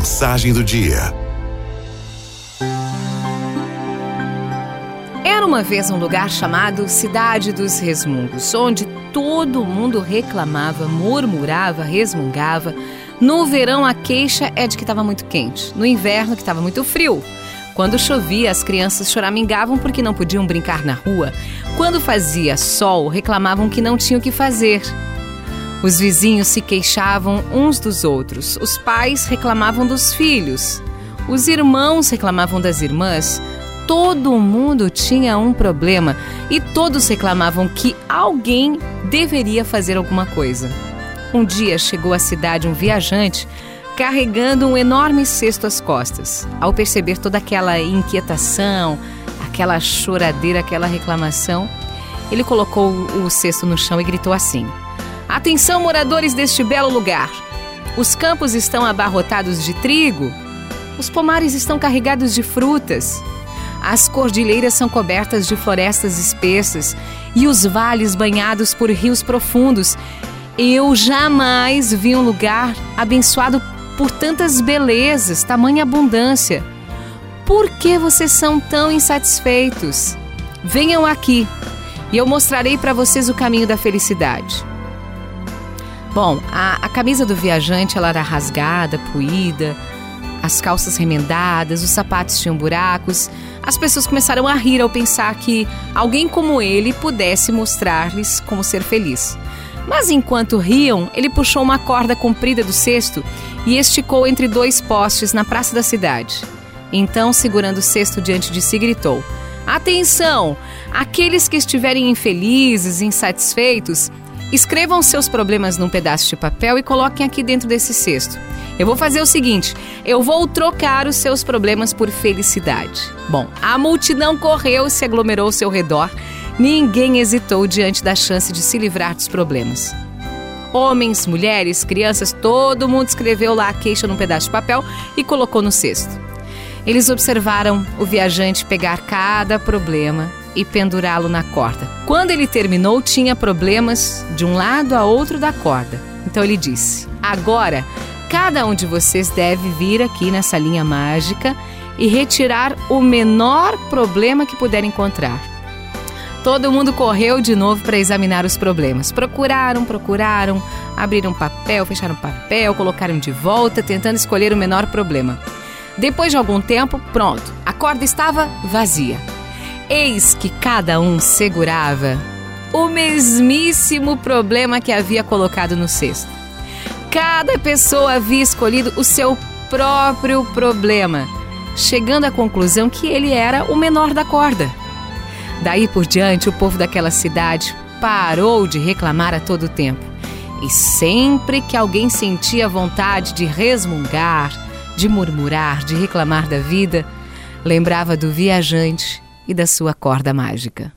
Mensagem do dia. Era uma vez um lugar chamado Cidade dos Resmungos, onde todo mundo reclamava, murmurava, resmungava. No verão, a queixa é de que estava muito quente, no inverno, que estava muito frio. Quando chovia, as crianças choramingavam porque não podiam brincar na rua. Quando fazia sol, reclamavam que não tinham o que fazer. Os vizinhos se queixavam uns dos outros, os pais reclamavam dos filhos, os irmãos reclamavam das irmãs. Todo mundo tinha um problema e todos reclamavam que alguém deveria fazer alguma coisa. Um dia chegou à cidade um viajante carregando um enorme cesto às costas. Ao perceber toda aquela inquietação, aquela choradeira, aquela reclamação, ele colocou o cesto no chão e gritou assim: Atenção, moradores deste belo lugar! Os campos estão abarrotados de trigo, os pomares estão carregados de frutas, as cordilheiras são cobertas de florestas espessas e os vales banhados por rios profundos. Eu jamais vi um lugar abençoado por tantas belezas, tamanha abundância. Por que vocês são tão insatisfeitos? Venham aqui e eu mostrarei para vocês o caminho da felicidade. Bom, a, a camisa do viajante ela era rasgada, puída, as calças remendadas, os sapatos tinham buracos. As pessoas começaram a rir ao pensar que alguém como ele pudesse mostrar-lhes como ser feliz. Mas enquanto riam, ele puxou uma corda comprida do cesto e esticou entre dois postes na praça da cidade. Então, segurando o cesto diante de si, gritou: Atenção! Aqueles que estiverem infelizes, insatisfeitos, Escrevam seus problemas num pedaço de papel e coloquem aqui dentro desse cesto. Eu vou fazer o seguinte: eu vou trocar os seus problemas por felicidade. Bom, a multidão correu e se aglomerou ao seu redor. Ninguém hesitou diante da chance de se livrar dos problemas. Homens, mulheres, crianças, todo mundo escreveu lá a queixa num pedaço de papel e colocou no cesto. Eles observaram o viajante pegar cada problema e pendurá-lo na corda. Quando ele terminou, tinha problemas de um lado a outro da corda. Então ele disse: Agora, cada um de vocês deve vir aqui nessa linha mágica e retirar o menor problema que puder encontrar. Todo mundo correu de novo para examinar os problemas. Procuraram, procuraram, abriram papel, fecharam papel, colocaram de volta, tentando escolher o menor problema. Depois de algum tempo, pronto, a corda estava vazia. Eis que cada um segurava o mesmíssimo problema que havia colocado no cesto. Cada pessoa havia escolhido o seu próprio problema, chegando à conclusão que ele era o menor da corda. Daí por diante, o povo daquela cidade parou de reclamar a todo tempo. E sempre que alguém sentia vontade de resmungar, de murmurar, de reclamar da vida, lembrava do viajante e da sua corda mágica.